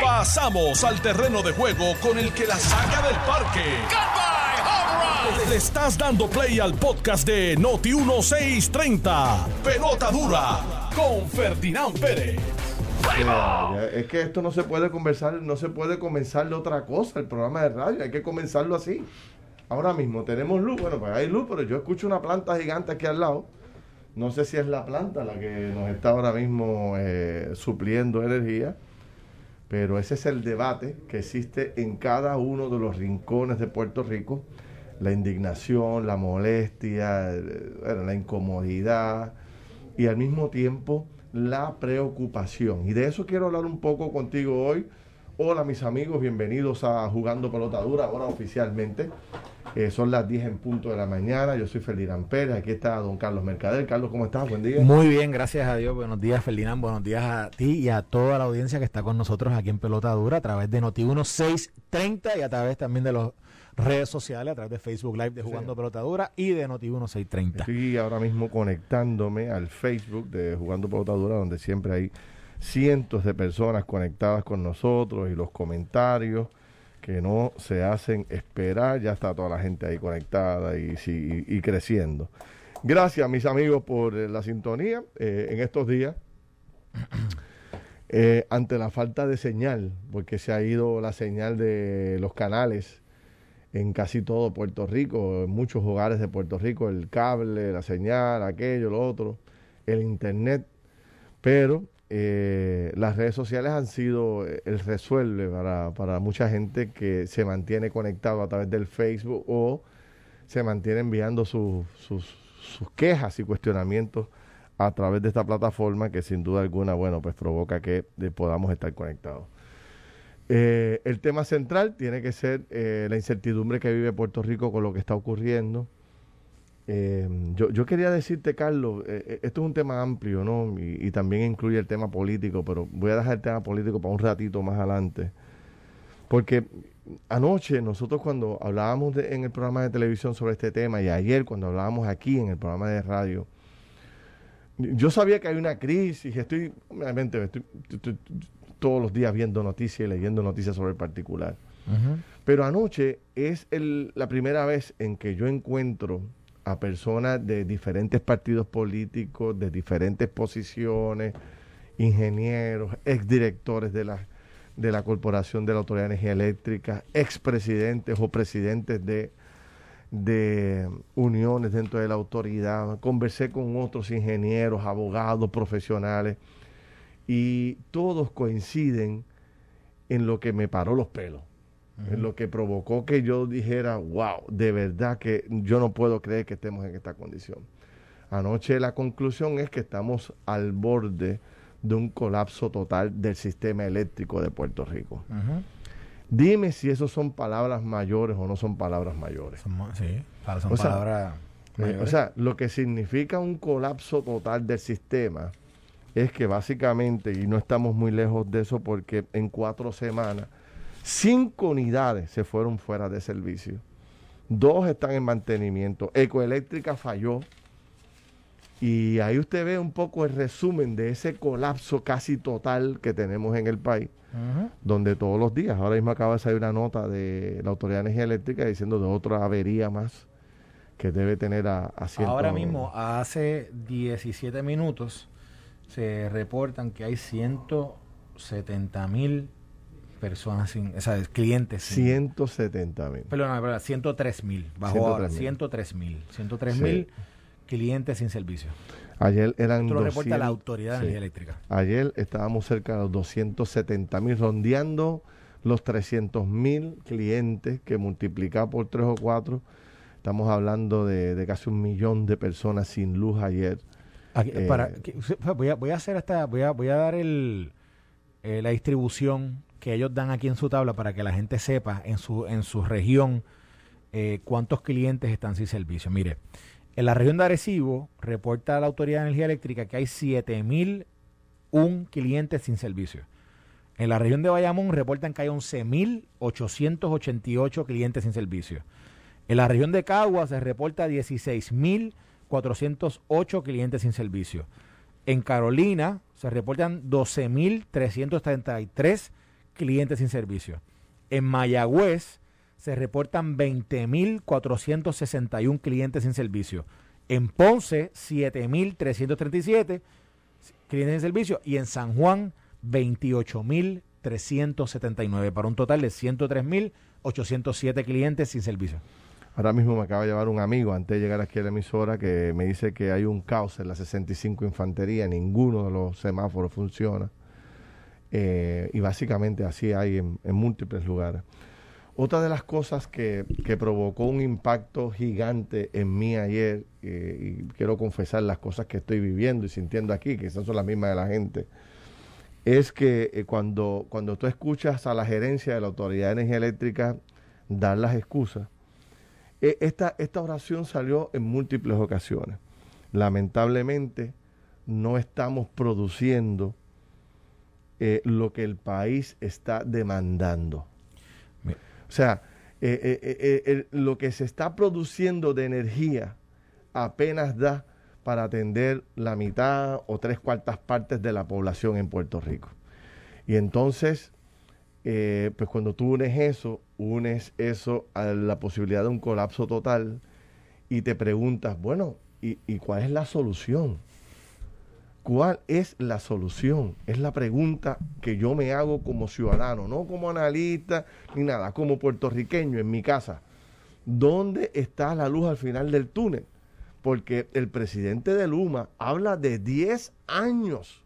Pasamos al terreno de juego con el que la saca del parque. Le estás dando play al podcast de Noti 1630. Pelota dura con Ferdinand Pérez. Es que esto no se puede conversar, no se puede comenzar de otra cosa, el programa de radio, hay que comenzarlo así. Ahora mismo tenemos luz, bueno, pues hay luz, pero yo escucho una planta gigante aquí al lado. No sé si es la planta la que nos está ahora mismo eh, supliendo energía, pero ese es el debate que existe en cada uno de los rincones de Puerto Rico. La indignación, la molestia, eh, la incomodidad y al mismo tiempo la preocupación. Y de eso quiero hablar un poco contigo hoy. Hola mis amigos, bienvenidos a Jugando Pelota Dura, ahora oficialmente. Eh, son las 10 en punto de la mañana. Yo soy Ferdinand Pérez. Aquí está don Carlos Mercader. Carlos, ¿cómo estás? Buen día. Muy bien, gracias a Dios. Buenos días, Ferdinand. Buenos días a ti y a toda la audiencia que está con nosotros aquí en Pelota Dura a través de Noti1630 y a través también de las redes sociales, a través de Facebook Live de Jugando Pelota Dura y de Noti1630. Estoy ahora mismo conectándome al Facebook de Jugando Pelota Dura, donde siempre hay cientos de personas conectadas con nosotros y los comentarios que no se hacen esperar. Ya está toda la gente ahí conectada y, y, creciendo. Gracias, mis amigos, por eh, la sintonía eh, en estos días. Eh, ante la falta de señal, porque se ha ido la señal de los canales en casi todo Puerto Rico, en muchos hogares de Puerto Rico, el cable, la señal, aquello, lo otro, el internet, pero eh, las redes sociales han sido eh, el resuelve para, para, mucha gente que se mantiene conectado a través del Facebook o se mantiene enviando sus, sus, quejas y cuestionamientos a través de esta plataforma que sin duda alguna, bueno, pues provoca que eh, podamos estar conectados. el tema central tiene que ser la incertidumbre que vive Puerto Rico con lo que está ocurriendo eh, yo, yo, quería decirte, Carlos, eh, eh, esto es un tema amplio, ¿no? Y, también incluye el tema político, pero voy a dejar el tema político para un ratito más adelante. Porque anoche nosotros cuando hablábamos en el programa de televisión sobre este tema y ayer cuando hablábamos aquí en el programa de radio, yo sabía que hay una crisis, estoy, obviamente, estoy, todos los días viendo noticias y leyendo noticias sobre el particular. Pero anoche es el, la primera vez en que yo encuentro a personas de diferentes partidos políticos, de diferentes posiciones, ingenieros, exdirectores de la, de la Corporación de la Autoridad de Energía Eléctrica, expresidentes o presidentes de, de uniones dentro de la autoridad. Conversé con otros ingenieros, abogados, profesionales, y todos coinciden en lo que me paró los pelos lo que provocó que yo dijera, wow, de verdad que yo no puedo creer que estemos en esta condición. Anoche la conclusión es que estamos al borde de un colapso total del sistema eléctrico de Puerto Rico. Dime si eso son palabras mayores o no son palabras mayores. sí, son palabras mayores. Eh, o sea, lo que significa un colapso total del sistema es que básicamente, y no estamos muy lejos de eso porque en cuatro semanas Cinco unidades se fueron fuera de servicio. Dos están en mantenimiento. Ecoeléctrica falló. Y ahí usted ve un poco el resumen de ese colapso casi total que tenemos en el país, donde todos los días, ahora mismo acaba de salir una nota de la Autoridad de Energía Eléctrica diciendo de otra avería más que debe tener a, a Ahora mismo, hace 17 minutos, se reportan que hay 170 mil personas sin, o sea, clientes. 170 mil. Perdón, perdón, 103 mil. Bajó ahora, 103 mil. 103 mil clientes sin servicio. Ayer eran. Esto lo reporta la Autoridad de Energía Eléctrica. Ayer estábamos cerca de los 270 mil, rondeando los 300 mil clientes que multiplica por 3 o 4. Estamos hablando de, casi un millón de personas sin luz ayer. Eh, para, voy, a, voy a hacer hasta, voy a, voy a dar el, eh, la distribución que ellos dan aquí en su tabla para que la gente sepa en su, en su región eh, cuántos clientes están sin servicio. Mire, en la región de Arecibo reporta la Autoridad de Energía Eléctrica que hay 7.001 clientes sin servicio. En la región de Bayamón reportan que hay 11.888 clientes sin servicio. En la región de Cagua se reporta 16.408 clientes sin servicio. En Carolina se reportan 12.333 clientes sin servicio. En Mayagüez se reportan 20.461 clientes sin servicio. En Ponce, 7.337 clientes sin servicio. Y en San Juan, 28.379, para un total de 103.807 clientes sin servicio. Ahora mismo me acaba de llevar un amigo antes de llegar aquí a la emisora que me dice que hay un caos en la 65 Infantería, ninguno de los semáforos funciona. Eh, y básicamente así hay en, múltiples lugares. Otra de las cosas que, provocó un impacto gigante en mí ayer, eh, y quiero confesar las cosas que estoy viviendo y sintiendo aquí, que son las mismas de la gente, es que eh, cuando, cuando tú escuchas a la gerencia de la Autoridad de Energía Eléctrica dar las excusas, e, esta, esta oración salió en múltiples ocasiones. Lamentablemente, no estamos produciendo eh, lo que el país está demandando. O sea, eh, eh, lo que se está produciendo de energía apenas da para atender la mitad o tres cuartas partes de la población en Puerto Rico. Y entonces, pues cuando tú unes eso, unes eso a la posibilidad de un colapso total y te preguntas, bueno, ¿y, y cuál es la solución? ¿Cuál es la solución? Es la pregunta que yo me hago como ciudadano, no como analista ni nada, como puertorriqueño en mi casa. ¿Dónde está la luz al final del túnel? Porque el presidente de Luma habla de 10 años,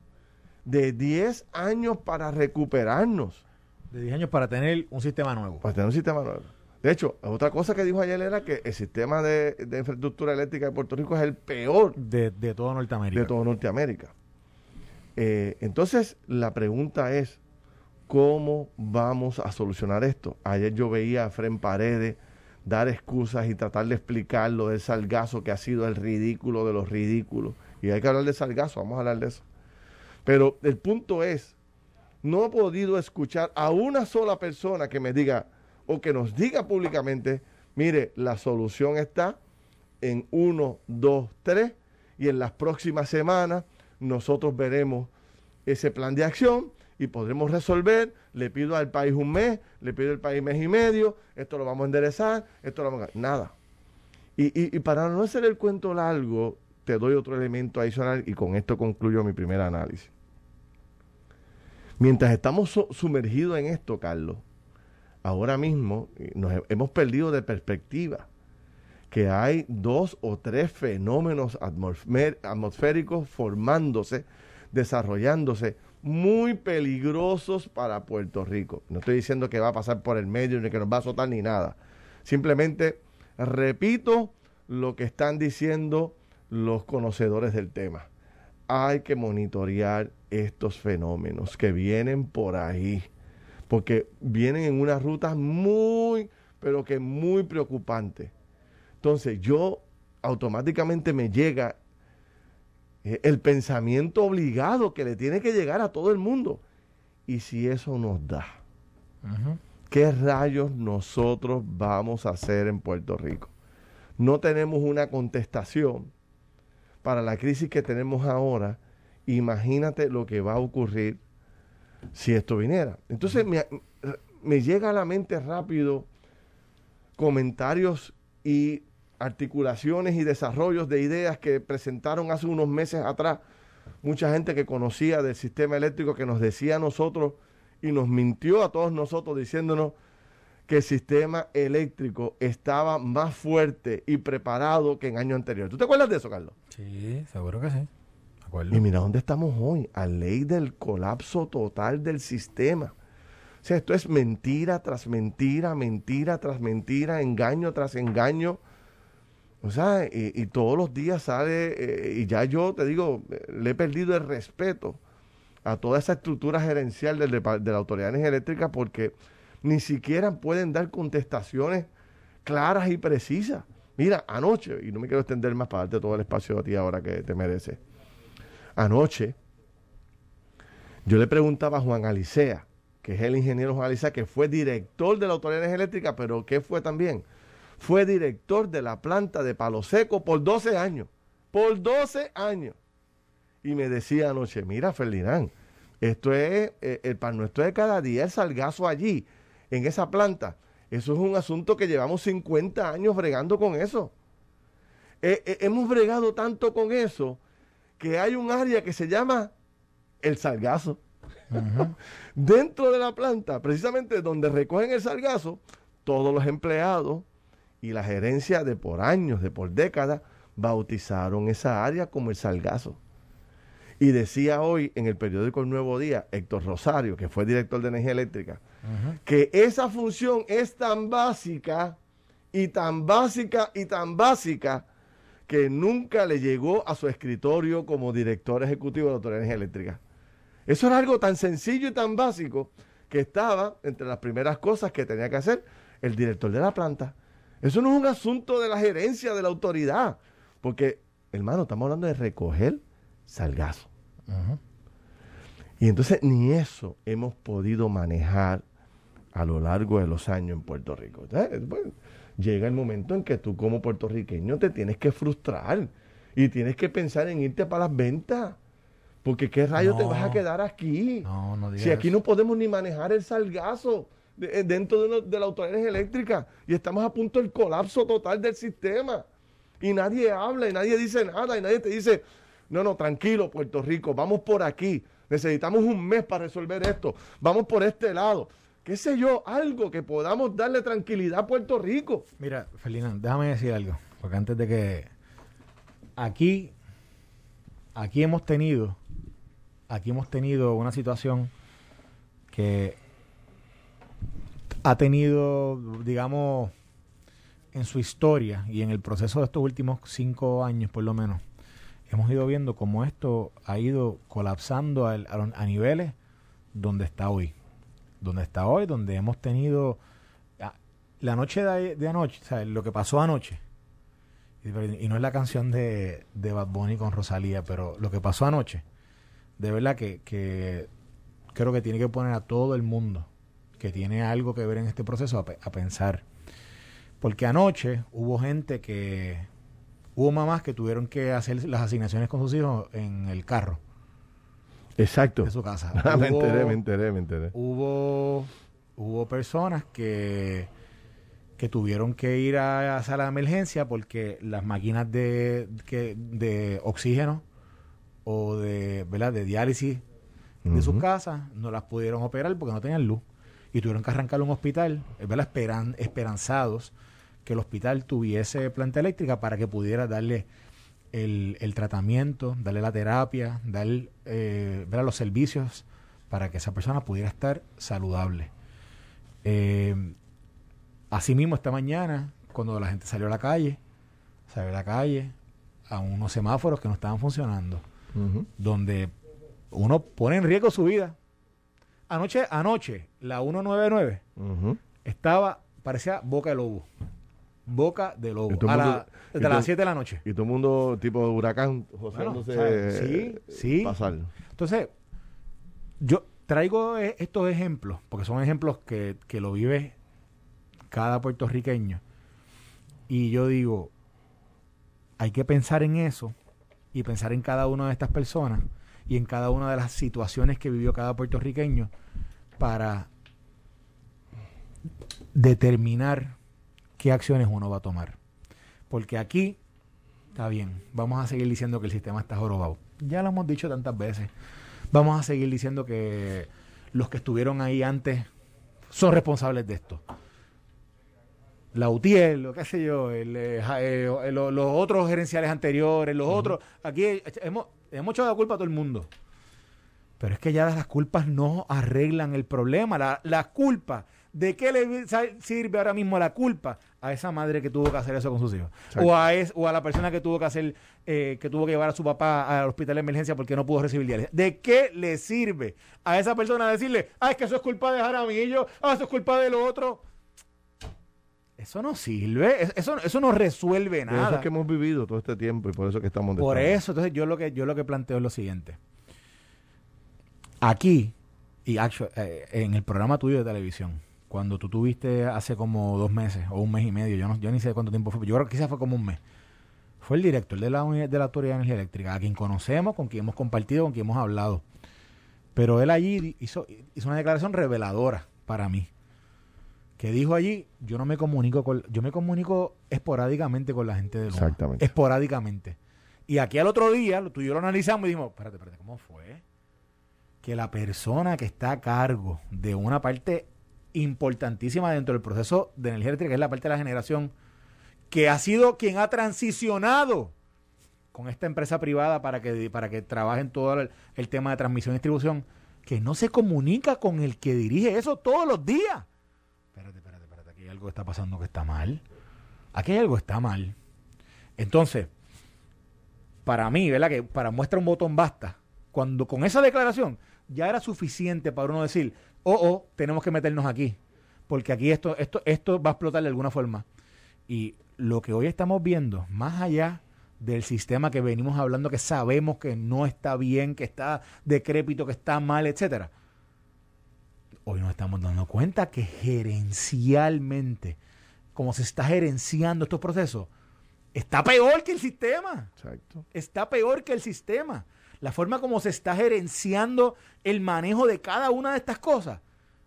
de 10 años para recuperarnos. De 10 años para tener un sistema nuevo. Para tener un sistema nuevo. De hecho, otra cosa que dijo ayer era que el sistema de, infraestructura eléctrica de Puerto Rico es el peor de, de toda Norteamérica. De toda Norteamérica. Eh, entonces, la pregunta es, ¿cómo vamos a solucionar esto? Ayer yo veía a Fren Paredes dar excusas y tratar de explicar lo del salgazo que ha sido el ridículo de los ridículos. Y hay que hablar de salgazo, vamos a hablar de eso. Pero el punto es, no he podido escuchar a una sola persona que me diga, o que nos diga públicamente, mire, la solución está en 1, 2, 3 y en las próximas semanas nosotros veremos ese plan de acción y podremos resolver. Le pido al país un mes, le pido al país mes y medio, esto lo vamos a enderezar, esto lo vamos a... Nada. Y, para no hacer el cuento largo, te doy otro elemento adicional y con esto concluyo mi primer análisis. Mientras estamos sumergidos en esto, Carlos, ahora mismo eh, nos hemos perdido de perspectiva que hay dos o tres fenómenos atmosféricos formándose, desarrollándose, muy peligrosos para Puerto Rico. No estoy diciendo que va a pasar por el medio ni que nos va a azotar ni nada. Simplemente repito lo que están diciendo los conocedores del tema. Hay que monitorear estos fenómenos que vienen por ahí porque vienen en una ruta muy, pero que muy preocupante. Entonces yo automáticamente me llega eh, el pensamiento obligado que le tiene que llegar a todo el mundo. Y si eso nos da, ¿qué rayos nosotros vamos a hacer en Puerto Rico? No tenemos una contestación para la crisis que tenemos ahora. Imagínate lo que va a ocurrir si esto viniera. Entonces me, llega a la mente rápido comentarios y articulaciones y desarrollos de ideas que presentaron hace unos meses atrás mucha gente que conocía del sistema eléctrico que nos decía a nosotros y nos mintió a todos nosotros diciéndonos que el sistema eléctrico estaba más fuerte y preparado que en año anterior. ¿Tú te acuerdas de eso, Carlos? Sí, seguro que sí. Y mira dónde estamos hoy, a ley del colapso total del sistema. O sea, esto es mentira tras mentira, mentira tras mentira, engaño tras engaño. O sea, y, todos los días sale, eh, y ya yo te digo, le he perdido el respeto a toda esa estructura gerencial de la Autoridad de Eléctrica porque ni siquiera pueden dar contestaciones claras y precisas. Mira, anoche, y no me quiero extender más para darte todo el espacio a ti ahora que te mereces Anoche, yo le preguntaba a Juan Alicea, que es el ingeniero Juan Alicea, que fue director de la Autoridad de Eléctrica, pero que fue también, fue director de la planta de Palo Seco por 12 años, por 12 años. y me decía anoche, mira Ferdinand, esto es, eh, el pan nuestro de cada día, el salgazo allí, en esa planta. Eso es un asunto que llevamos 50 años bregando con eso. Eh, eh, hemos bregado tanto con eso que hay un área que se llama el salgazo. Dentro de la planta, precisamente donde recogen el salgazo, todos los empleados y la gerencia de por años, de por décadas, bautizaron esa área como el salgazo. Y decía hoy en el periódico El Nuevo Día, Héctor Rosario, que fue director de energía eléctrica, que esa función es tan básica y tan básica y tan básica que nunca le llegó a su escritorio como director ejecutivo de la Autoridad de Energía Eléctrica. Eso era algo tan sencillo y tan básico que estaba entre las primeras cosas que tenía que hacer el director de la planta. Eso no es un asunto de la gerencia de la autoridad, porque, hermano, estamos hablando de recoger salgazo. Y entonces ni eso hemos podido manejar a lo largo de los años en Puerto Rico. Llega el momento en que tú como puertorriqueño te tienes que frustrar y tienes que pensar en irte para las ventas. Porque qué rayo te vas a quedar aquí. si aquí no podemos ni manejar el salgazo eh, dentro de, de la autoridad eléctrica y estamos a punto del colapso total del sistema. Y nadie habla y nadie dice nada y nadie te dice, no, no, tranquilo, Puerto Rico, vamos por aquí. Necesitamos un mes para resolver esto. Vamos por este lado. ¿Qué sé yo? Algo que podamos darle tranquilidad a Puerto Rico. Mira, Felina, déjame decir algo. Porque antes de que. Aquí. Aquí hemos tenido. Aquí hemos tenido una situación que ha tenido, digamos, en su historia y en el proceso de estos últimos cinco años, por lo menos, hemos ido viendo cómo esto ha ido colapsando a, niveles donde está hoy. Donde está hoy, donde hemos tenido ah, la noche de, anoche, o sea, lo que pasó anoche, y, no es la canción de, de Bad Bunny con Rosalía, pero lo que pasó anoche, de verdad que, que creo que tiene que poner a todo el mundo que tiene algo que ver en este proceso a pensar. Porque anoche hubo gente que Hubo mamás que tuvieron que hacer las asignaciones con sus hijos en el carro. Exacto. De su casa. Ah, me enteré, me enteré, me enteré. Hubo, hubo personas que, que tuvieron que ir a, a sala de emergencia porque las máquinas de, de oxígeno o de, ¿verdad? de diálisis de sus casas no las pudieron operar porque no tenían luz. Y tuvieron que arrancar un hospital, ¿verdad? Esperan, esperanzados que el hospital tuviese planta eléctrica para que pudiera darle el, tratamiento, darle la terapia, darle eh, los servicios para que esa persona pudiera estar saludable. Eh, asimismo, esta mañana, cuando la gente salió a la calle, salió a la calle a unos semáforos que no estaban funcionando, donde uno pone en riesgo su vida. Anoche, anoche, la 199 estaba, parecía boca de lobo. Boca de Lobo. A desde las 7 de la noche. Y todo el mundo, tipo huracán, sí, sí. Pasar. Entonces, yo traigo e, estos ejemplos, porque son ejemplos que, que lo vive cada puertorriqueño. Y yo digo, hay que pensar en eso y pensar en cada una de estas personas y en cada una de las situaciones que vivió cada puertorriqueño para determinar qué acciones uno va a tomar. Porque aquí, está bien, vamos a seguir diciendo que el sistema está jorobado. Ya lo hemos dicho tantas veces. Vamos a seguir diciendo que los que estuvieron ahí antes son responsables de esto. La UTIEL, lo que sé yo, eh, eh, los otros gerenciales anteriores, los otros. Aquí hemos, hemos echado la culpa a todo el mundo. Pero es que ya las culpas no arreglan el problema. La, la culpa ¿de qué le sirve ahora mismo la culpa a esa madre que tuvo que hacer eso con sus hijos? O a, o a la persona que tuvo que hacer, eh, que tuvo que llevar a su papá al hospital de emergencia porque no pudo recibir diálisis. ¿De qué le sirve a esa persona decirle, ah, es que eso es culpa de Jaramillo, ah, eso es culpa de lo otro? Eso no sirve, eso, eso no resuelve nada. Por eso es que hemos vivido todo este tiempo y por eso que estamos... Por eso, entonces yo lo que yo lo que planteo es lo siguiente. Aquí, y eh, en el programa tuyo de televisión, cuando tú tuviste hace como dos meses o un mes y medio, yo, no, yo ni sé cuánto tiempo fue, yo creo que quizás fue como un mes, fue el director de la, de la Autoridad de Energía Eléctrica, a quien conocemos, con quien hemos compartido, con quien hemos hablado. Pero él allí hizo, hizo una declaración reveladora para mí. Que dijo allí, yo no me comunico con, yo me comunico esporádicamente con la gente de Luma. Exactamente. Esporádicamente. Y aquí al otro día, tú y yo lo analizamos y dijimos, espérate, espérate, ¿cómo fue? Que la persona que está a cargo de una parte importantísima dentro del proceso de energía eléctrica, que es la parte de la generación, que ha sido quien ha transicionado con esta empresa privada para que, para que trabajen todo el, el tema de transmisión y distribución, que no se comunica con el que dirige eso todos los días. Espérate, espérate, espérate, aquí hay algo que está pasando que está mal. Aquí hay algo que está mal. Entonces, para mí, ¿verdad? Que para muestra un botón basta. Cuando con esa declaración ya era suficiente para uno decir, oh, oh, tenemos que meternos aquí. Porque aquí esto, esto, esto va a explotar de alguna forma. Y lo que hoy estamos viendo, más allá del sistema que venimos hablando, que sabemos que no está bien, que está decrépito, que está mal, etcétera. Hoy nos estamos dando cuenta que gerencialmente, como se está gerenciando estos procesos, está peor que el sistema. Exacto. Está peor que el sistema. La forma como se está gerenciando el manejo de cada una de estas cosas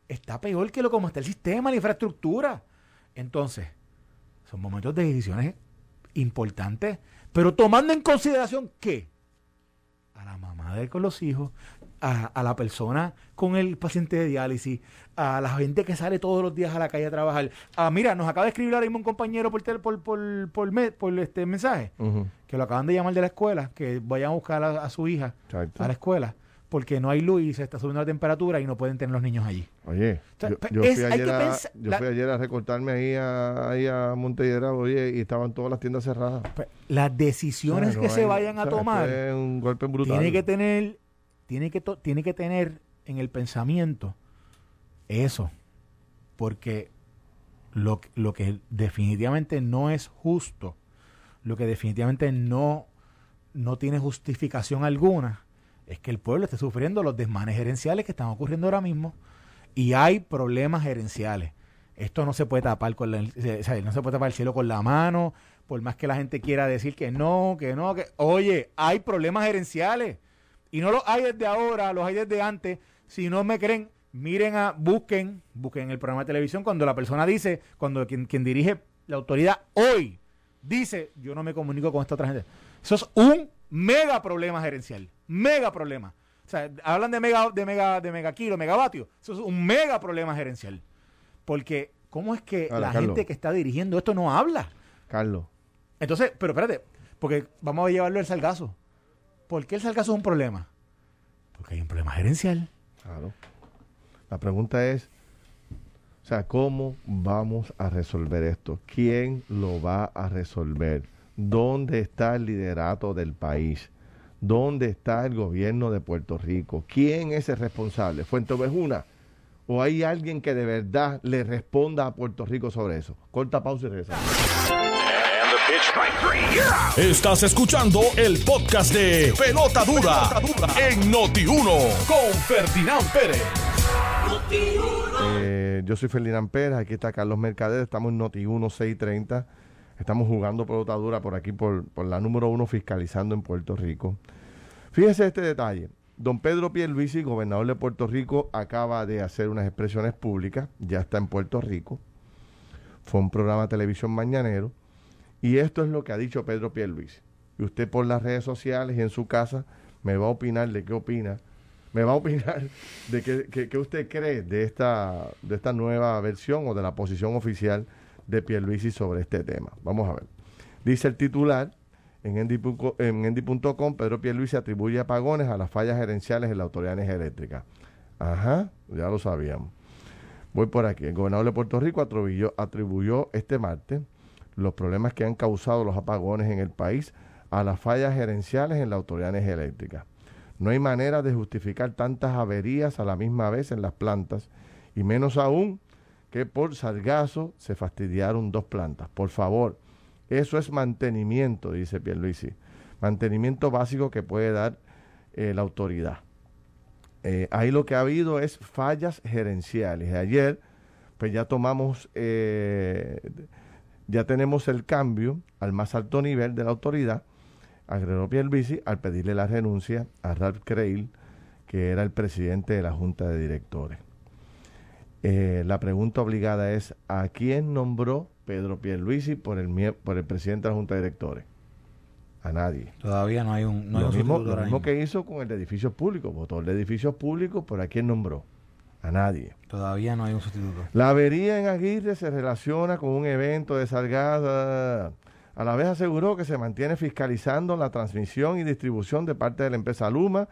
está peor que lo como está el sistema, la infraestructura. Entonces, son momentos de decisiones importantes, pero tomando en consideración que a la mamá de con los hijos, a, a, la persona con el paciente de diálisis, a la gente que sale todos los días a la calle a trabajar. Ah, mira, nos acaba de escribir ahora mismo un compañero por, tel, por, por, por, me, por, este mensaje, uh -huh. que lo acaban de llamar de la escuela, que vayan a buscar a, a su hija Exacto. a la escuela porque no hay luz y se está subiendo la temperatura y no pueden tener los niños allí. Oye, o sea, yo, yo, es, fui ayer a, yo fui ayer a recortarme ahí a, ahí a Montellera, oye, y estaban todas las tiendas cerradas. Las decisiones o sea, no que hay, se vayan a o sea, tomar un golpe brutal. tiene que tener, tiene que, tiene que tener en el pensamiento eso, porque lo, lo que definitivamente no es justo, lo que definitivamente no, no tiene justificación alguna, es que el pueblo esté sufriendo los desmanes gerenciales que están ocurriendo ahora mismo y hay problemas gerenciales. Esto no se puede tapar con la, no se puede tapar el cielo con la mano, por más que la gente quiera decir que no, que no, que oye, hay problemas gerenciales y no los hay desde ahora, los hay desde antes. Si no me creen, miren a busquen, busquen el programa de televisión cuando la persona dice, cuando quien, quien dirige la autoridad hoy dice, yo no me comunico con esta otra gente. Eso es un mega problema gerencial mega problema. O sea, hablan de mega, de mega, de mega kilo, megavatio. Eso es un mega problema gerencial. Porque, ¿cómo es que Ahora, la Carlos. gente que está dirigiendo esto no habla? Carlos. Entonces, pero espérate, porque vamos a llevarlo al salgazo. ¿Por qué el salgazo es un problema? Porque hay un problema gerencial. Claro. La pregunta es, o sea, ¿cómo vamos a resolver esto? ¿Quién lo va a resolver? ¿Dónde está el liderato del país? ¿Dónde está el gobierno de Puerto Rico? ¿Quién es el responsable? ¿Fuente Ovejuna? ¿O hay alguien que de verdad le responda a Puerto Rico sobre eso? Corta pausa y regresamos. Estás escuchando el podcast de Pelota Dura, en Noti1 con Ferdinand Pérez. Eh, yo soy Ferdinand Pérez, aquí está Carlos Mercader, estamos en Noti1 630. Estamos jugando pelota dura por aquí, por, por la número uno, fiscalizando en Puerto Rico. Fíjese este detalle. Don Pedro Pierluisi, gobernador de Puerto Rico, acaba de hacer unas expresiones públicas, ya está en Puerto Rico. Fue un programa de televisión mañanero. Y esto es lo que ha dicho Pedro Pierluisi. Y usted por las redes sociales y en su casa me va a opinar de qué opina. Me va a opinar de qué, usted cree de esta, de esta nueva versión o de la posición oficial de Pierluisi sobre este tema. Vamos a ver. Dice el titular en endy.com, Pedro Pierluisi atribuye apagones a las fallas gerenciales en la Autoridad de Energía Eléctrica. Ajá, ya lo sabíamos. Voy por aquí. El gobernador de Puerto Rico atribuyó, atribuyó este martes los problemas que han causado los apagones en el país a las fallas gerenciales en la Autoridad de Energía Eléctrica. No hay manera de justificar tantas averías a la misma vez en las plantas y menos aún que por sargazo se fastidiaron dos plantas. Por favor, eso es mantenimiento, dice Pierluisi. Mantenimiento básico que puede dar eh, la autoridad. Eh, ahí lo que ha habido es fallas gerenciales. Ayer, pues ya tomamos eh, ya tenemos el cambio al más alto nivel de la autoridad, agregó Pierluisi, al pedirle la renuncia a Ralph Creil, que era el presidente de la Junta de Directores. Eh, la pregunta obligada es, ¿a quién nombró Pedro Pierluisi por el, por el presidente de la Junta de Directores? A nadie. Todavía no hay un... lo mismo, lo mismo que hizo con el de edificios públicos. Votó el de edificios públicos, ¿por a quién nombró? A nadie. Todavía no hay un sustituto. La avería en Aguirre se relaciona con un evento de Salgada. A la vez aseguró que se mantiene fiscalizando la transmisión y distribución de parte de la empresa Luma.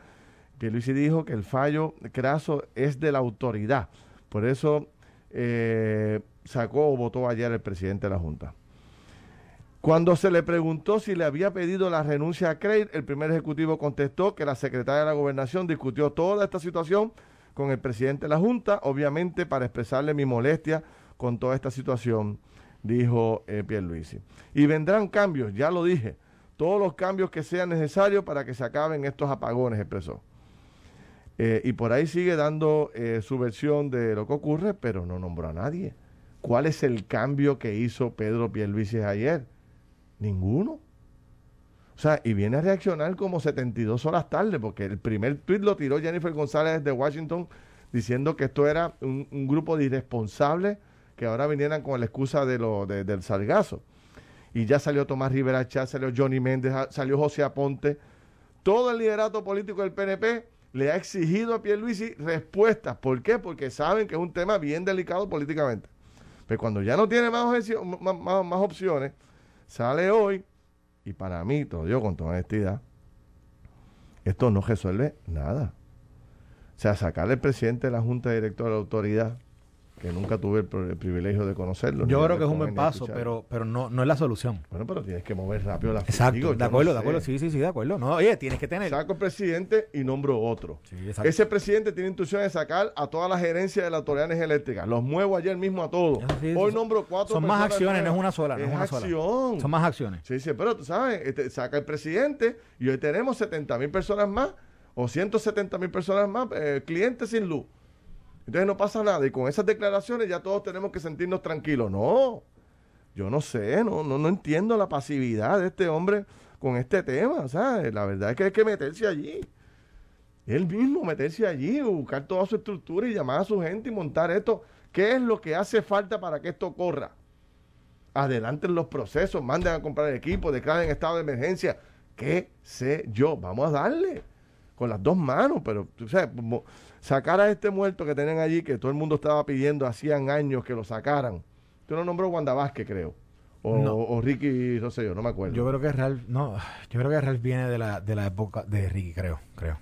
Pierluisi dijo que el fallo craso es de la autoridad. Por eso eh, sacó o votó ayer el presidente de la Junta. Cuando se le preguntó si le había pedido la renuncia a Craig, el primer ejecutivo contestó que la secretaria de la gobernación discutió toda esta situación con el presidente de la Junta, obviamente para expresarle mi molestia con toda esta situación, dijo eh, Pierluisi. Y vendrán cambios, ya lo dije, todos los cambios que sean necesarios para que se acaben estos apagones, expresó. Eh, y por ahí sigue dando eh, su versión de lo que ocurre, pero no nombró a nadie. ¿Cuál es el cambio que hizo Pedro Pierluisi ayer? Ninguno. O sea, y viene a reaccionar como 72 horas tarde, porque el primer tuit lo tiró Jennifer González de Washington diciendo que esto era un, grupo de irresponsables que ahora vinieran con la excusa de lo, del salgazo. Y ya salió Tomás Rivera Chá, salió Johnny Méndez, salió José Aponte. Todo el liderato político del PNP le ha exigido a Pierluisi respuestas. ¿Por qué? Porque saben que es un tema bien delicado políticamente. Pero cuando ya no tiene más, opciones, sale hoy, y para mí, todo yo con toda honestidad, esto no resuelve nada. O sea, sacarle al presidente de la Junta Directora de la Autoridad que nunca tuve el, privilegio de conocerlo. Yo creo que es un buen paso, pero, pero no, no es la solución. Bueno, pero tienes que mover rápido la Exacto, de acuerdo, de acuerdo, sí, sí, sí, de acuerdo. No, oye, tienes que tener. Saco el presidente y nombro otro. Ese presidente tiene instrucciones de sacar a toda la gerencia de la autoridad eléctricas. Los muevo ayer mismo a todos. Hoy nombro cuatro Son más acciones, no es una sola. es, una acción. Son más acciones. Sí, sí, pero tú sabes, este, saca el presidente y hoy tenemos 70 mil personas más o 170 mil personas más, eh, clientes sin luz. Entonces no pasa nada. Y con esas declaraciones ya todos tenemos que sentirnos tranquilos. No, yo no sé, no, no, no entiendo la pasividad de este hombre con este tema. Sea, la verdad es que hay que meterse allí. Él mismo meterse allí, buscar toda su estructura y llamar a su gente y montar esto. ¿Qué es lo que hace falta para que esto corra? Adelanten los procesos, manden a comprar equipo, declaren estado de emergencia. ¿Qué sé yo? Vamos a darle con las dos manos, pero tú sabes, sacar a este muerto que tienen allí, que todo el mundo estaba pidiendo hacían años que lo sacaran. Tú lo nombró Wanda Vázquez, creo. O, Ricky, no sé yo, no me acuerdo. Yo creo que Ralph, no, yo creo que Ralph viene de la, de la época de Ricky, creo, creo.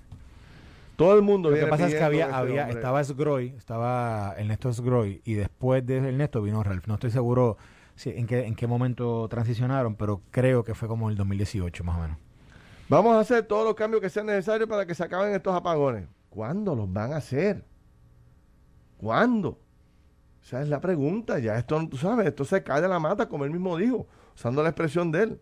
Todo el mundo Lo que pasa es que había, este había estaba Sgroy, estaba Ernesto Sgroy, y después de Ernesto vino Ralph. No estoy seguro si, en, qué, en qué momento transicionaron, pero creo que fue como el 2018, más o menos. Vamos a hacer todos los cambios que sean necesarios para que se acaben estos apagones. ¿Cuándo los van a hacer? ¿Cuándo? Esa es la pregunta. Ya esto, tú sabes, esto se cae de la mata, como él mismo dijo, usando la expresión de él.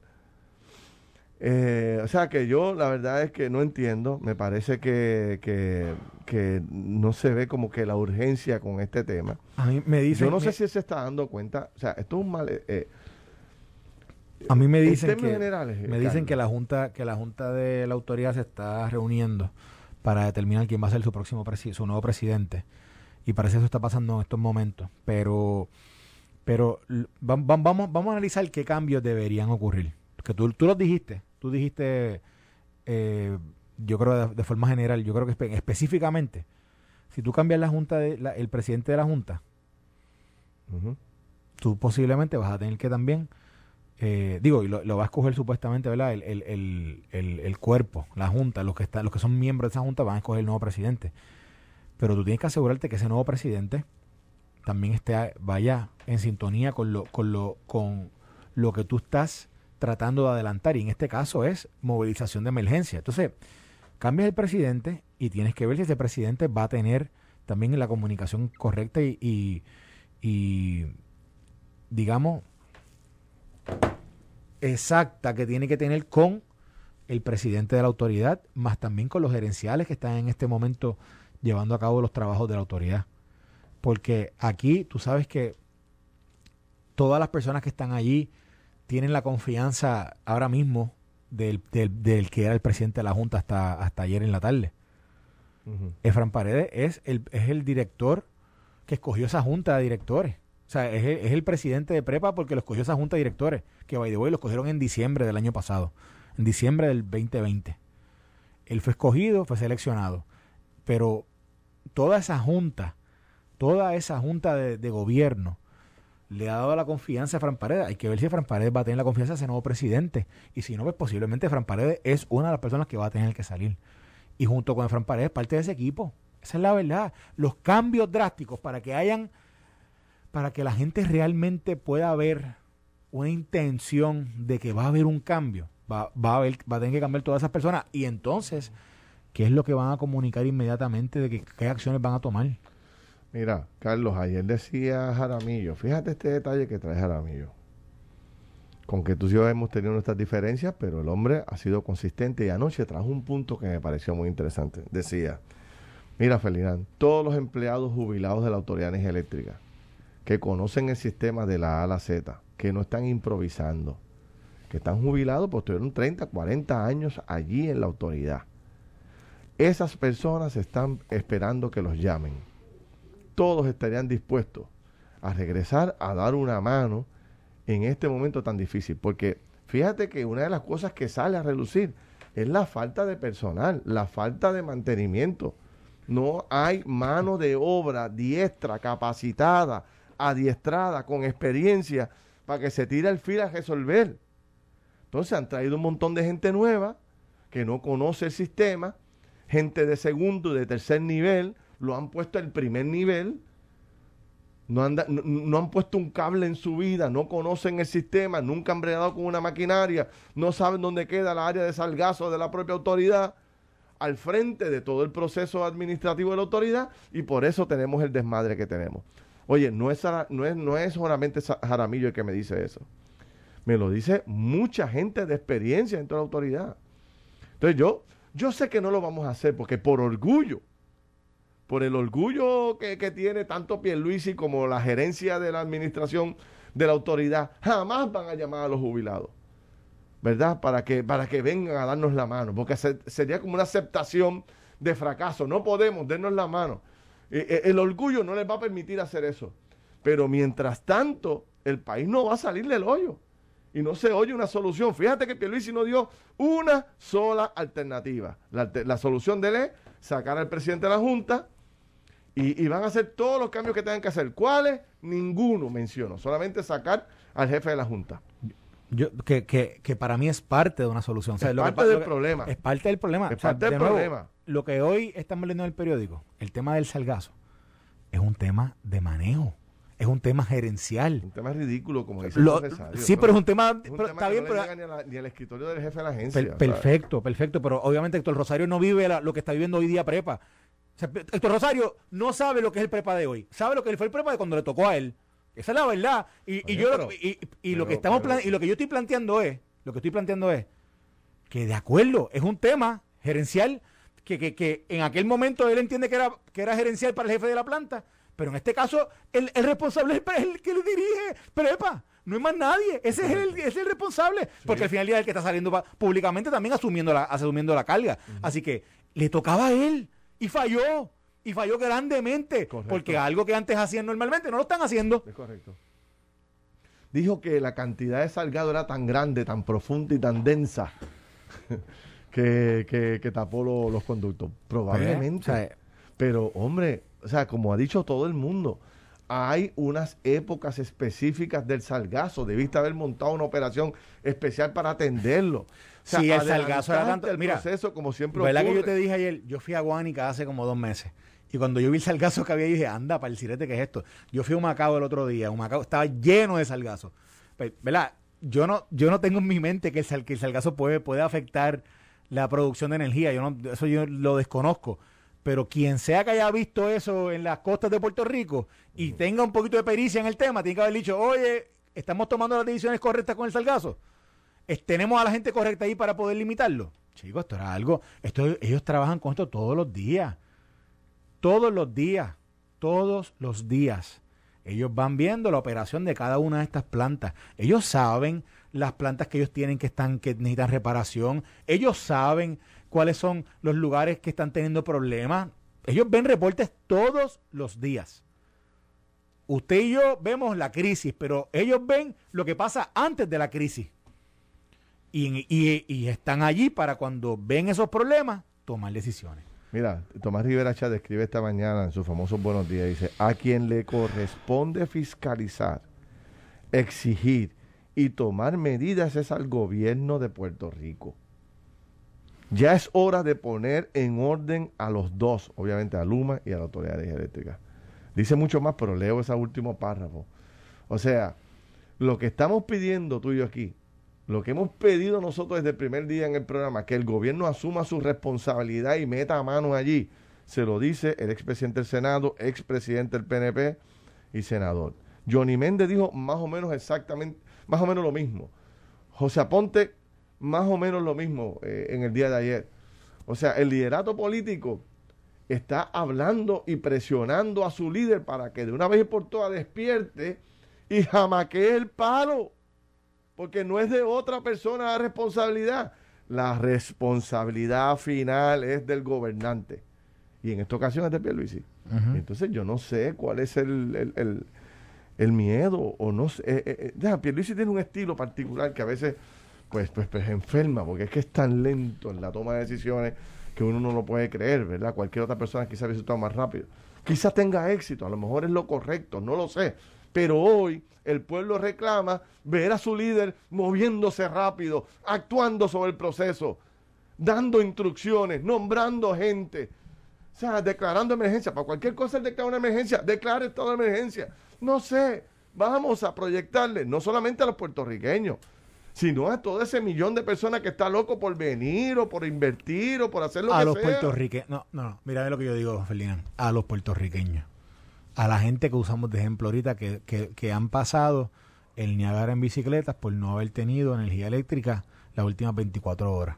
Eh, o sea que yo la verdad es que no entiendo, me parece que, que, no se ve como que la urgencia con este tema. A mí me dicen, yo no sé si se está dando cuenta, o sea, esto es un mal... Eh, a mí me dicen que me dicen que la junta que la junta de la autoridad se está reuniendo para determinar quién va a ser su próximo su nuevo presidente. Y parece que eso está pasando en estos momentos. Pero, pero vamos, vamos a analizar qué cambios deberían ocurrir. Que tú, tú los dijiste, tú dijiste, eh, yo creo de, forma general, yo creo que específicamente, si tú cambias la junta, de, el presidente de la junta, tú posiblemente vas a tener que también eh, digo, y lo, va a escoger supuestamente, ¿verdad? El, el, el, el, cuerpo, la junta, los que, están, los que son miembros de esa junta van a escoger el nuevo presidente. Pero tú tienes que asegurarte que ese nuevo presidente también esté, vaya en sintonía con lo, con lo, con lo que tú estás tratando de adelantar. Y en este caso es movilización de emergencia. Entonces, cambias el presidente y tienes que ver si ese presidente va a tener también la comunicación correcta y, y digamos, exacta que tiene que tener con el presidente de la autoridad, más también con los gerenciales que están en este momento llevando a cabo los trabajos de la autoridad. Porque aquí tú sabes que todas las personas que están allí tienen la confianza ahora mismo del, del, que era el presidente de la Junta hasta, hasta ayer en la tarde. Efran Paredes es el, es el director que escogió esa junta de directores. O sea, es el, es el presidente de Prepa porque lo escogió esa junta de directores, que by the way lo escogieron en diciembre del año pasado, en diciembre del 2020. Él fue escogido, fue seleccionado. Pero toda esa junta, toda esa junta de, gobierno, le ha dado la confianza a Fran Paredes. Hay que ver si Fran Paredes va a tener la confianza de ese nuevo presidente. Y si no, pues posiblemente Fran Paredes es una de las personas que va a tener que salir. Y junto con Fran Paredes, parte de ese equipo. Esa es la verdad. Los cambios drásticos para que hayan, para que la gente realmente pueda ver una intención de que va a haber un cambio. Va, va, a, haber, va a tener que cambiar todas esas personas. Y entonces ¿qué es lo que van a comunicar inmediatamente de que, qué acciones van a tomar? Mira, Carlos, ayer decía Jaramillo, fíjate este detalle que trae Jaramillo. Con que tú y yo hemos tenido nuestras diferencias, pero el hombre ha sido consistente y anoche trajo un punto que me pareció muy interesante. Decía, mira Ferdinand, todos los empleados jubilados de la Autoridad de Energía Eléctrica que conocen el sistema de la A a la Z, que no están improvisando, que están jubilados, pues tuvieron 30, 40 años allí en la autoridad esas personas están esperando que los llamen. Todos estarían dispuestos a regresar a dar una mano en este momento tan difícil. Porque fíjate que una de las cosas que sale a relucir es la falta de personal, la falta de mantenimiento. No hay mano de obra diestra, capacitada, adiestrada, con experiencia, para que se tire el fil a resolver. Entonces han traído un montón de gente nueva que no conoce el sistema, gente de segundo y de tercer nivel, lo han puesto el primer nivel, no han, no, han puesto un cable en su vida, no conocen el sistema, nunca han bregado con una maquinaria, no saben dónde queda la área de salgazo de la propia autoridad, al frente de todo el proceso administrativo de la autoridad, y por eso tenemos el desmadre que tenemos. Oye, no es, solamente Jaramillo el que me dice eso. Me lo dice mucha gente de experiencia dentro de la autoridad. Entonces yo, yo sé que no lo vamos a hacer porque por orgullo, por el orgullo que, tiene tanto Pierluisi como la gerencia de la administración de la autoridad, jamás van a llamar a los jubilados. ¿Verdad? Para que, para que vengan a darnos la mano, porque sería como una aceptación de fracaso. No podemos, darnos la mano. E, e, el orgullo no les va a permitir hacer eso. Pero mientras tanto, el país no va a salir del hoyo y no se oye una solución. Fíjate que Pierluisi no dio una sola alternativa. La, solución de él es sacar al presidente de la Junta y, van a hacer todos los cambios que tengan que hacer. ¿Cuáles? Ninguno menciono. Solamente sacar al jefe de la Junta. Yo, que, que, que para mí es parte de una solución. es parte del problema. Es parte del problema. Es parte del problema. Lo que hoy estamos leyendo en el periódico, el tema del salgazo, es un tema de manejo es un tema gerencial. Un tema ridículo, como dice el Sí, pero, es un tema. está bien, pero. Ni, el escritorio del jefe de la agencia. perfecto, perfecto. Pero obviamente Héctor Rosario no vive lo que está viviendo hoy día Prepa. Héctor Rosario no sabe lo que es el Prepa de hoy. Sabe lo que fue el Prepa de cuando le tocó a él. Esa es la verdad. Y, yo y, lo que estamos y lo que yo estoy planteando es, lo que estoy planteando es que de acuerdo, es un tema gerencial que, que, que en aquel momento él entiende que era, que era gerencial para el jefe de la planta pero en este caso, el, responsable es el que le dirige Prepa. No hay más nadie. Ese es el, es el responsable. Porque al final es el que está saliendo públicamente también asumiendo la, asumiendo la carga. Así que le tocaba a él. Y falló. Y falló grandemente. Porque algo que antes hacían normalmente no lo están haciendo. Es correcto. Dijo que la cantidad de salgado era tan grande, tan profunda y tan densa que, que, tapó los conductos. Probablemente. Pues, pero, hombre, o sea, como ha dicho todo el mundo, hay unas épocas específicas del salgazo. Debiste haber montado una operación especial para atenderlo. O si el salgazo era tanto. El mira, proceso como siempre ¿Verdad que yo te dije ayer? Yo fui a Guánica hace como dos meses. Y cuando yo vi el salgazo que había, dije, anda, para el sirete, ¿qué es esto? Yo fui a un Macao el otro día. Un Macao estaba lleno de salgazo. Pues, ¿Verdad? Yo no, yo no tengo en mi mente que el, que el salgazo puede, puede afectar la producción de energía. Yo no, eso yo lo desconozco pero quien sea que haya visto eso en las costas de Puerto Rico y tenga un poquito de pericia en el tema, tiene que haber dicho, oye, estamos tomando las decisiones correctas con el salgazo. tenemos a la gente correcta ahí para poder limitarlo. Chicos, esto era algo, esto, ellos trabajan con esto todos los días. Todos los días. Todos los días. Ellos van viendo la operación de cada una de estas plantas. Ellos saben las plantas que ellos tienen que están que necesitan reparación. Ellos saben cuáles son los lugares que están teniendo problemas. Ellos ven reportes todos los días. Usted y yo vemos la crisis, pero ellos ven lo que pasa antes de la crisis. Y, y están allí para cuando ven esos problemas, tomar decisiones. Mira, Tomás Rivera Chá describe esta mañana en sus famosos buenos días, dice, a quien le corresponde fiscalizar, exigir y tomar medidas es al gobierno de Puerto Rico. Ya es hora de poner en orden a los dos, obviamente a Luma y a la Autoridad de Eléctrica. Dice mucho más, pero leo ese último párrafo. O sea, lo que estamos pidiendo tú y yo aquí lo que hemos pedido nosotros desde el primer día en el programa, que el gobierno asuma su responsabilidad y meta a mano allí, se lo dice el expresidente del Senado, expresidente del PNP y senador. Johnny Méndez dijo más o menos exactamente, más o menos lo mismo. José Aponte, más o menos lo mismo eh, en el día de ayer. O sea, el liderato político está hablando y presionando a su líder para que de una vez y por todas despierte y jamaquee el palo porque no es de otra persona la responsabilidad. La responsabilidad final es del gobernante. Y en esta ocasión es de Pierluisi. Entonces yo no sé cuál es el, miedo o no sé. Eh, eh, eh Pierluisi tiene un estilo particular que a veces pues, pues, pues enferma, porque es que es tan lento en la toma de decisiones que uno no lo puede creer, ¿verdad? Cualquier otra persona quizás hubiese estado más rápido. Quizás tenga éxito, a lo mejor es lo correcto, no lo sé. Pero hoy el pueblo reclama ver a su líder moviéndose rápido, actuando sobre el proceso, dando instrucciones, nombrando gente. O sea, declarando emergencia. Para cualquier cosa él declara una emergencia. Declare estado de emergencia. No sé. Vamos a proyectarle no solamente a los puertorriqueños, sino a todo ese millón de personas que está loco por venir o por invertir o por hacer lo a que sea. A los puertorriqueños. No, no, no. Mira lo que yo digo, Ferdinand. A los puertorriqueños a la gente que usamos de ejemplo ahorita que, que, han pasado el Niagara en bicicletas por no haber tenido energía eléctrica las últimas 24 horas.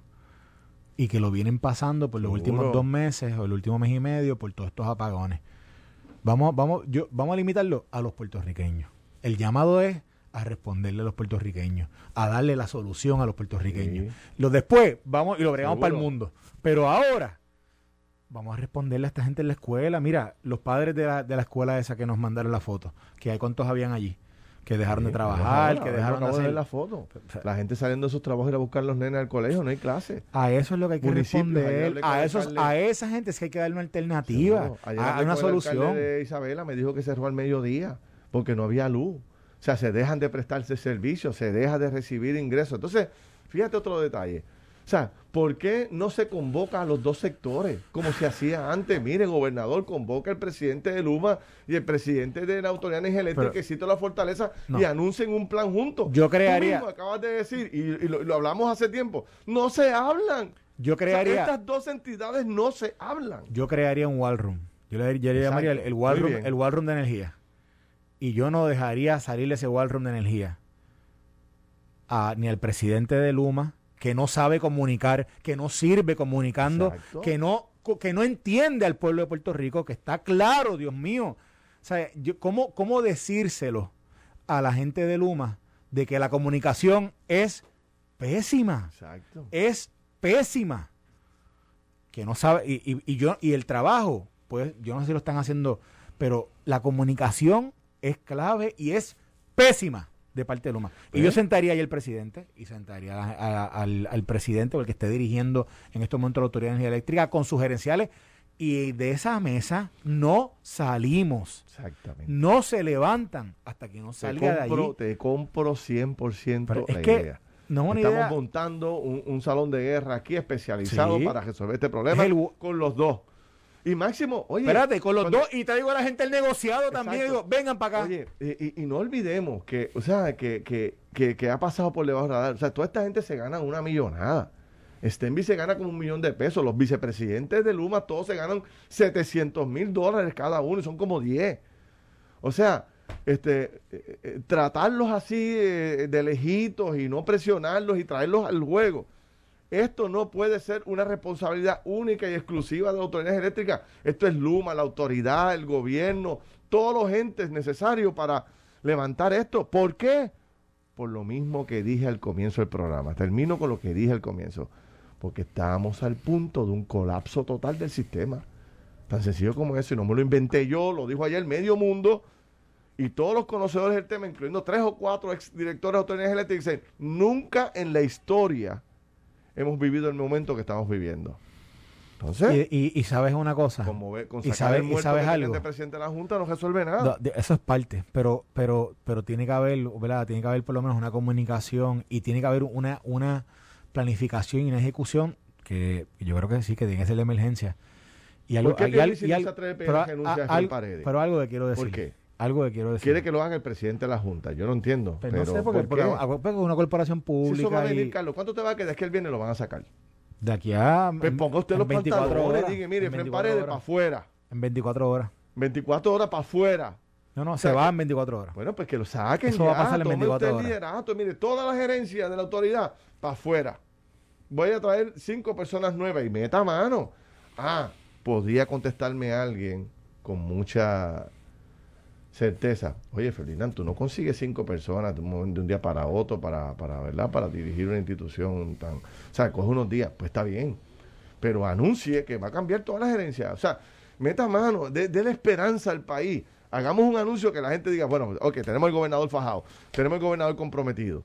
Y que lo vienen pasando por los últimos dos meses o el último mes y medio por todos estos apagones. Vamos, vamos, yo, vamos a limitarlo a los puertorriqueños. El llamado es a responderle a los puertorriqueños, a darle la solución a los puertorriqueños. Lo después vamos y lo bregamos para el mundo. Pero ahora Vamos a responderle a esta gente en la escuela. Mira, los padres de la, de la escuela esa que nos mandaron la foto, que hay cuántos habían allí, que dejaron de trabajar, que dejaron de hacer la foto. La gente saliendo de sus trabajos ir a buscar a los nenes al colegio, no hay clase. A eso es lo que hay que responder. A, esos, a esa gente es que hay que darle una alternativa, a, una solución. de Isabela me dijo que cerró al mediodía porque no había luz. O sea, se dejan de prestarse servicios, se deja de recibir ingresos. Entonces, fíjate otro detalle o sea, ¿por qué no se convoca a los dos sectores como se hacía antes? Mire, gobernador, convoca al presidente de Luma y el presidente de la Autoridad Energética que cita la fortaleza y anuncien un plan juntos. Yo crearía. Tú acabas de decir, y, lo, hablamos hace tiempo, no se hablan. Yo crearía. estas dos entidades no se hablan. Yo crearía un wall room. Yo le, llamaría el, wall room, el wall room de energía. Y yo no dejaría salir ese wall room de energía ni al presidente de Luma que no sabe comunicar, que no sirve comunicando, que no, que no entiende al pueblo de Puerto Rico, que está claro, Dios mío. O sea, ¿cómo, ¿cómo decírselo a la gente de Luma de que la comunicación es pésima? Exacto. Es pésima. Que no sabe, y, y, yo, y el trabajo, pues yo no sé si lo están haciendo, pero la comunicación es clave y es pésima de parte de Luma. Y yo sentaría ahí el presidente y sentaría al, presidente o el que esté dirigiendo en estos momentos la Autoridad de Energía Eléctrica con sus gerenciales y de esa mesa no salimos. Exactamente. No se levantan hasta que no salga de allí. Te compro 100% la idea. Estamos montando un, salón de guerra aquí especializado para resolver este problema con los dos. Y Máximo, oye. Espérate, con los dos, y te digo a la gente el negociado también, digo, vengan para acá. Oye, y, no olvidemos que, o sea, que, que, que, ha pasado por debajo de radar. O sea, toda esta gente se gana una millonada. Stenby se gana como un millón de pesos. Los vicepresidentes de Luma todos se ganan 700 mil dólares cada uno y son como 10. O sea, este, eh, eh, tratarlos así eh, de lejitos y no presionarlos y traerlos al juego esto no puede ser una responsabilidad única y exclusiva de la autoridad eléctrica. Esto es Luma, la autoridad, el gobierno, todos los entes necesarios para levantar esto. ¿Por qué? Por lo mismo que dije al comienzo del programa. Termino con lo que dije al comienzo. Porque estábamos al punto de un colapso total del sistema. Tan sencillo como eso. Y no me lo inventé yo, lo dijo ayer medio mundo. Y todos los conocedores del tema, incluyendo tres o cuatro exdirectores de autoridades eléctricas, dicen, nunca en la historia hemos vivido el momento que estamos viviendo. Entonces, y, sabes una cosa, como ve, con y sabes, y sabes algo. El presidente de la Junta no resuelve nada. eso es parte, pero pero pero tiene que haber, ¿verdad? Tiene que haber por lo menos una comunicación y tiene que haber una una planificación y una ejecución que yo creo que sí que tiene que ser de emergencia. Y algo, ¿Por qué y, y, pero, pero algo que quiero decir. ¿Por qué? Algo que quiero decir. Quiere que lo haga el presidente de la Junta. Yo no entiendo. Pero, no sé, porque, porque, una corporación pública. Si eso va a venir, Carlos, ¿cuánto te va a quedar? Es que él viene lo van a sacar. De aquí a. Pues ponga usted los 24 pantalones horas, diga, mire, Fren Paredes para afuera. En 24 horas. 24 horas para afuera. No, no, se va en 24 horas. Bueno, pues que lo saquen. Eso va a pasar en 24 horas. liderato. Mire, toda la gerencia de la autoridad para afuera. Voy a traer cinco personas nuevas y meta mano. Ah, podría contestarme alguien con mucha certeza. Oye, Ferdinand, tú no consigues cinco personas de un, día para otro para, para, ¿verdad? para dirigir una institución tan... O sea, coge unos días, pues está bien. Pero anuncie que va a cambiar toda la gerencia. O sea, meta mano, dé la esperanza al país. Hagamos un anuncio que la gente diga, bueno, ok, tenemos el gobernador fajado, tenemos el gobernador comprometido.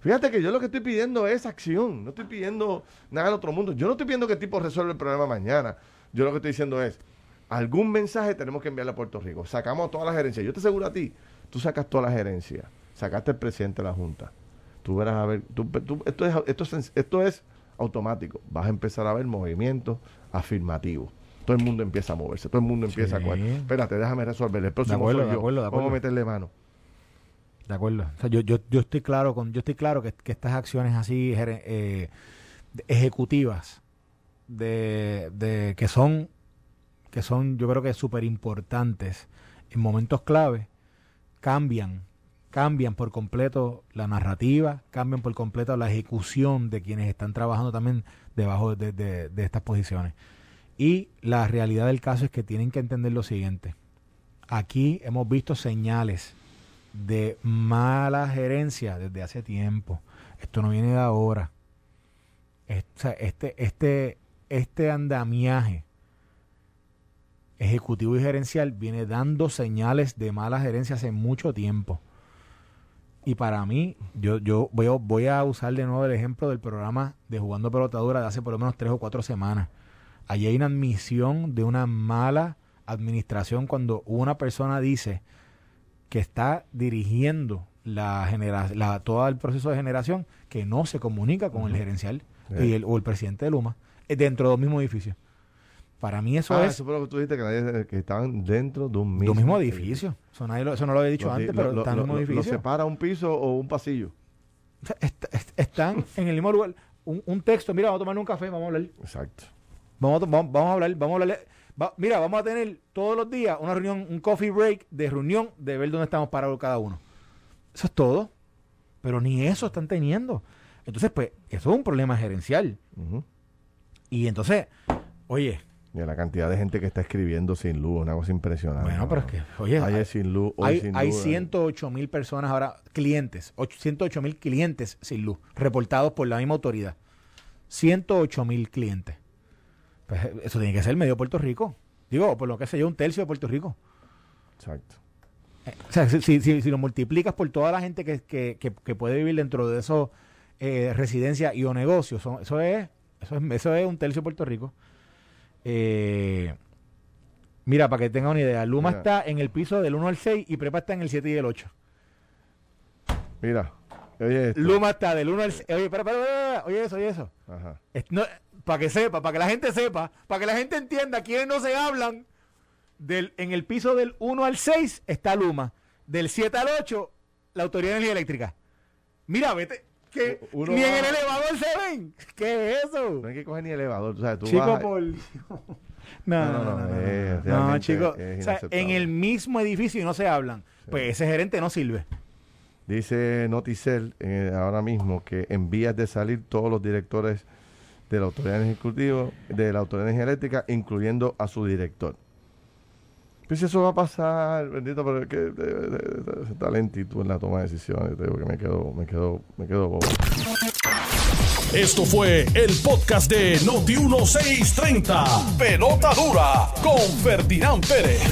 Fíjate que yo lo que estoy pidiendo es acción, no estoy pidiendo nada del otro mundo. Yo no estoy pidiendo que el tipo resuelva el problema mañana. Yo lo que estoy diciendo es, algún mensaje tenemos que enviarle a Puerto Rico. Sacamos toda la gerencia. Yo te aseguro a ti, tú sacas toda la gerencia, sacaste el presidente de la Junta. Tú verás a ver, esto, es, esto, es, esto es automático. Vas a empezar a ver movimientos afirmativos. Todo el mundo empieza a moverse, todo el mundo empieza a... Espérate, déjame resolver. El próximo de acuerdo, yo. Vamos a meterle mano. De acuerdo. O sea, yo, yo, yo estoy claro con, yo estoy claro que, estas acciones así eh, ejecutivas de, de que son que son yo creo que súper importantes en momentos clave, cambian, cambian por completo la narrativa, cambian por completo la ejecución de quienes están trabajando también debajo de, de estas posiciones. Y la realidad del caso es que tienen que entender lo siguiente. Aquí hemos visto señales de mala gerencia desde hace tiempo. Esto no viene de ahora. Este, este, este andamiaje ejecutivo y gerencial viene dando señales de mala gerencia hace mucho tiempo. Y para mí, yo, yo voy, a, voy a usar de nuevo el ejemplo del programa de Jugando Pelotadura de hace por lo menos tres o cuatro semanas. Allí hay una admisión de una mala administración cuando una persona dice que está dirigiendo la, la todo el proceso de generación que no se comunica con el gerencial y el, o el presidente de Luma eh, dentro del mismo edificio. Para mí eso ah, es... Eso fue lo que tú dijiste, que, estaban dentro de un mismo, edificio. Eso, eso, no lo había dicho antes, pero están en el mismo edificio. ¿Lo separa un piso o un pasillo? están en el mismo lugar. Un, texto, mira, vamos a tomar un café, vamos a hablar. Exacto. Vamos a, vamos, a hablar, vamos a hablar. mira, vamos a tener todos los días una reunión, un coffee break de reunión de ver dónde estamos parados cada uno. Eso es todo. Pero ni eso están teniendo. Entonces, pues, eso es un problema gerencial. Y entonces, oye, y la cantidad de gente que está escribiendo sin luz, una cosa impresionante. Bueno, pero es que, oye, hay, sin luz, hay, hay 108 mil personas ahora, clientes, 108 mil clientes sin luz, reportados por la misma autoridad. 108 mil clientes. Pues eso tiene que ser medio Puerto Rico. Digo, por lo que sé yo, un tercio de Puerto Rico. Exacto. Eh, o sea, si, si, si, lo multiplicas por toda la gente que, que, que, puede vivir dentro de esos eh, residencias y o negocios, eso, es, eso es eso es un tercio de Puerto Rico. Eh, mira, para que tenga una idea, Luma está en el piso del 1 al 6 y Prepa está en el 7 y el 8. Mira, oye Luma está del 1 al 6. Oye, espera, espera, oye eso, oye eso. Ajá. para que sepa, para que la gente sepa, para que la gente entienda quiénes no se hablan. Del, en el piso del 1 al 6 está Luma. Del 7 al 8, la Autoridad de Energía Eléctrica. Mira, vete, que ni en el elevador se ven. ¿Qué es eso? No hay que coger ni elevador. O sea, tú Chico, por... No, no, no, no, no, chicos, o sea, en el mismo edificio y no se hablan. Pues ese gerente no sirve. Dice Noticel eh, ahora mismo que en vías de salir todos los directores de la Autoridad Ejecutiva, de la Autoridad Energética, incluyendo a su director. Pues eso va a pasar, bendito, pero es que esa lentitud en la toma de decisiones, te digo que me quedo, me quedo, me quedo bobo. Esto fue el podcast de Noti 1630. Pelota dura con Ferdinand Pérez.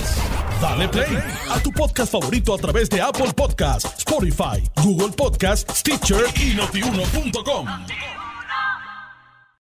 Dale play a tu podcast favorito a través de Apple Podcasts, Spotify, Google Podcasts, Stitcher y notiuno.com.